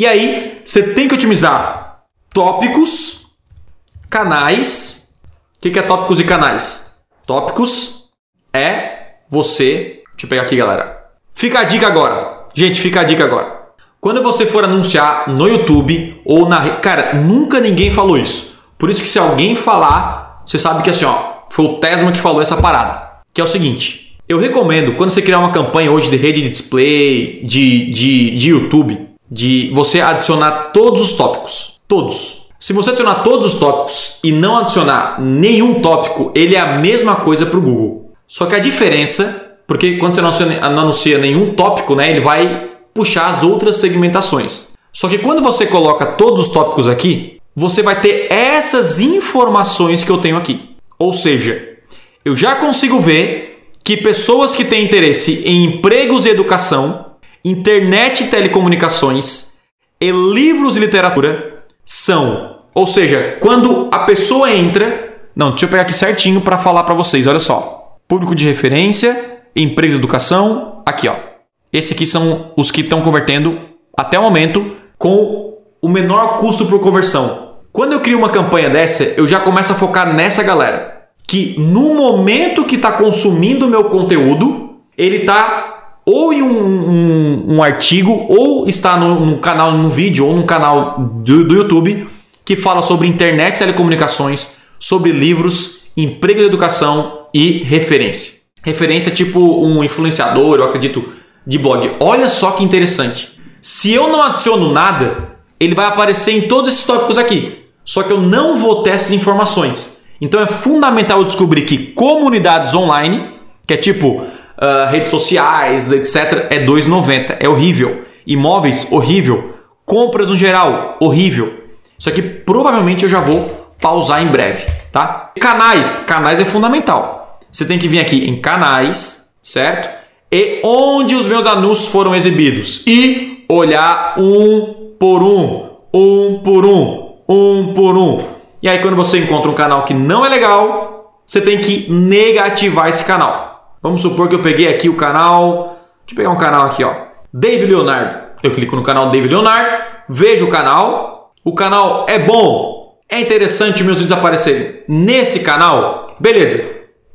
E aí, você tem que otimizar tópicos, canais. O que é tópicos e canais? Tópicos é você. Deixa eu pegar aqui, galera. Fica a dica agora. Gente, fica a dica agora. Quando você for anunciar no YouTube ou na. Cara, nunca ninguém falou isso. Por isso que se alguém falar, você sabe que assim, ó, foi o Tesma que falou essa parada. Que é o seguinte. Eu recomendo, quando você criar uma campanha hoje de rede de display, de, de, de YouTube, de você adicionar todos os tópicos. Todos. Se você adicionar todos os tópicos e não adicionar nenhum tópico, ele é a mesma coisa para o Google. Só que a diferença, porque quando você não anuncia, não anuncia nenhum tópico, né, ele vai puxar as outras segmentações. Só que quando você coloca todos os tópicos aqui, você vai ter essas informações que eu tenho aqui. Ou seja, eu já consigo ver que pessoas que têm interesse em empregos e educação, internet e telecomunicações e livros e literatura são, ou seja, quando a pessoa entra, não, deixa eu pegar aqui certinho para falar para vocês, olha só. Público de referência, emprego e educação, aqui ó. Esse aqui são os que estão convertendo até o momento com o menor custo por conversão. Quando eu crio uma campanha dessa, eu já começo a focar nessa galera. Que no momento que está consumindo o meu conteúdo, ele está ou em um, um, um, artigo, ou está no, no canal, no vídeo, ou no canal do, do YouTube que fala sobre internet e telecomunicações, sobre livros, emprego e educação e referência. Referência tipo um influenciador, eu acredito, de blog. Olha só que interessante. Se eu não adiciono nada, ele vai aparecer em todos esses tópicos aqui. Só que eu não vou ter essas informações. Então é fundamental eu descobrir que comunidades online, que é tipo uh, redes sociais, etc., é 2,90. É horrível. Imóveis, horrível. Compras no geral, horrível. Isso aqui provavelmente eu já vou pausar em breve, tá? Canais. Canais é fundamental. Você tem que vir aqui em canais, certo? E onde os meus anúncios foram exibidos. E olhar um por um, um por um, um por um. E aí, quando você encontra um canal que não é legal, você tem que negativar esse canal. Vamos supor que eu peguei aqui o canal. Deixa eu pegar um canal aqui, ó. David Leonardo. Eu clico no canal David Leonardo, vejo o canal. O canal é bom, é interessante meus vídeos aparecerem nesse canal. Beleza,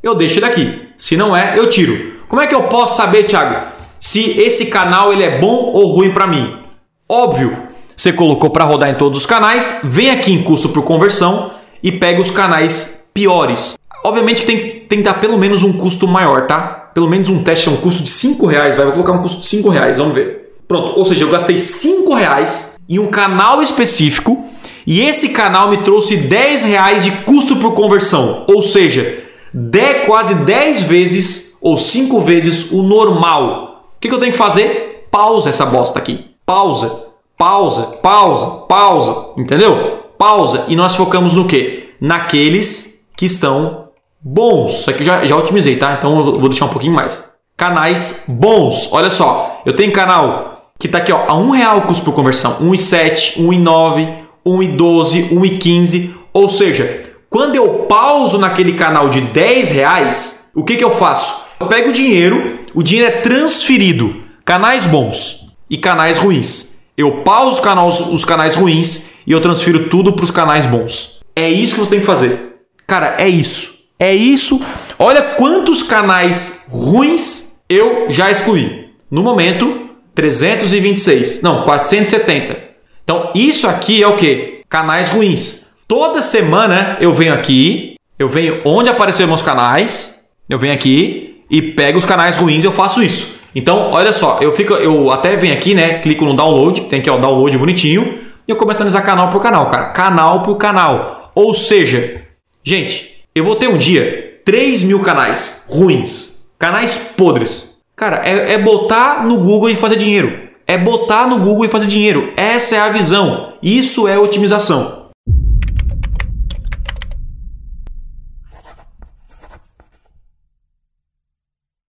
eu deixo ele aqui. Se não é, eu tiro. Como é que eu posso saber, Thiago, se esse canal ele é bom ou ruim para mim? Óbvio, você colocou para rodar em todos os canais, vem aqui em custo por conversão e pega os canais piores. Obviamente que tem, tem que dar pelo menos um custo maior, tá? Pelo menos um teste é um custo de 5 reais, vai, vou colocar um custo de 5 reais, vamos ver. Pronto, ou seja, eu gastei 5 reais em um canal específico e esse canal me trouxe 10 reais de custo por conversão, ou seja, de quase 10 vezes ou 5 vezes o normal. O que, que eu tenho que fazer? Pausa essa bosta aqui. Pausa pausa, pausa, pausa, entendeu? Pausa e nós focamos no que? Naqueles que estão bons. Isso aqui já, já otimizei, tá? Então eu vou deixar um pouquinho mais. Canais bons. Olha só, eu tenho canal que tá aqui ó, a um real custo por conversão, 1,7, 1,9, 1,12, 1,15. Ou seja, quando eu pauso naquele canal de 10 reais, o que, que eu faço? Eu pego o dinheiro, o dinheiro é transferido. Canais bons e canais ruins. Eu pauso canais, os canais ruins e eu transfiro tudo para os canais bons. É isso que você tem que fazer. Cara, é isso. É isso. Olha quantos canais ruins eu já excluí. No momento, 326. Não, 470. Então, isso aqui é o que? Canais ruins. Toda semana eu venho aqui, eu venho onde apareceram meus canais, eu venho aqui e pego os canais ruins e eu faço isso. Então, olha só, eu fico, eu até venho aqui, né? Clico no download, tem aqui o download bonitinho, e eu começo a analisar canal por canal, cara. Canal por canal. Ou seja, gente, eu vou ter um dia 3 mil canais ruins, canais podres. Cara, é, é botar no Google e fazer dinheiro. É botar no Google e fazer dinheiro. Essa é a visão. Isso é otimização.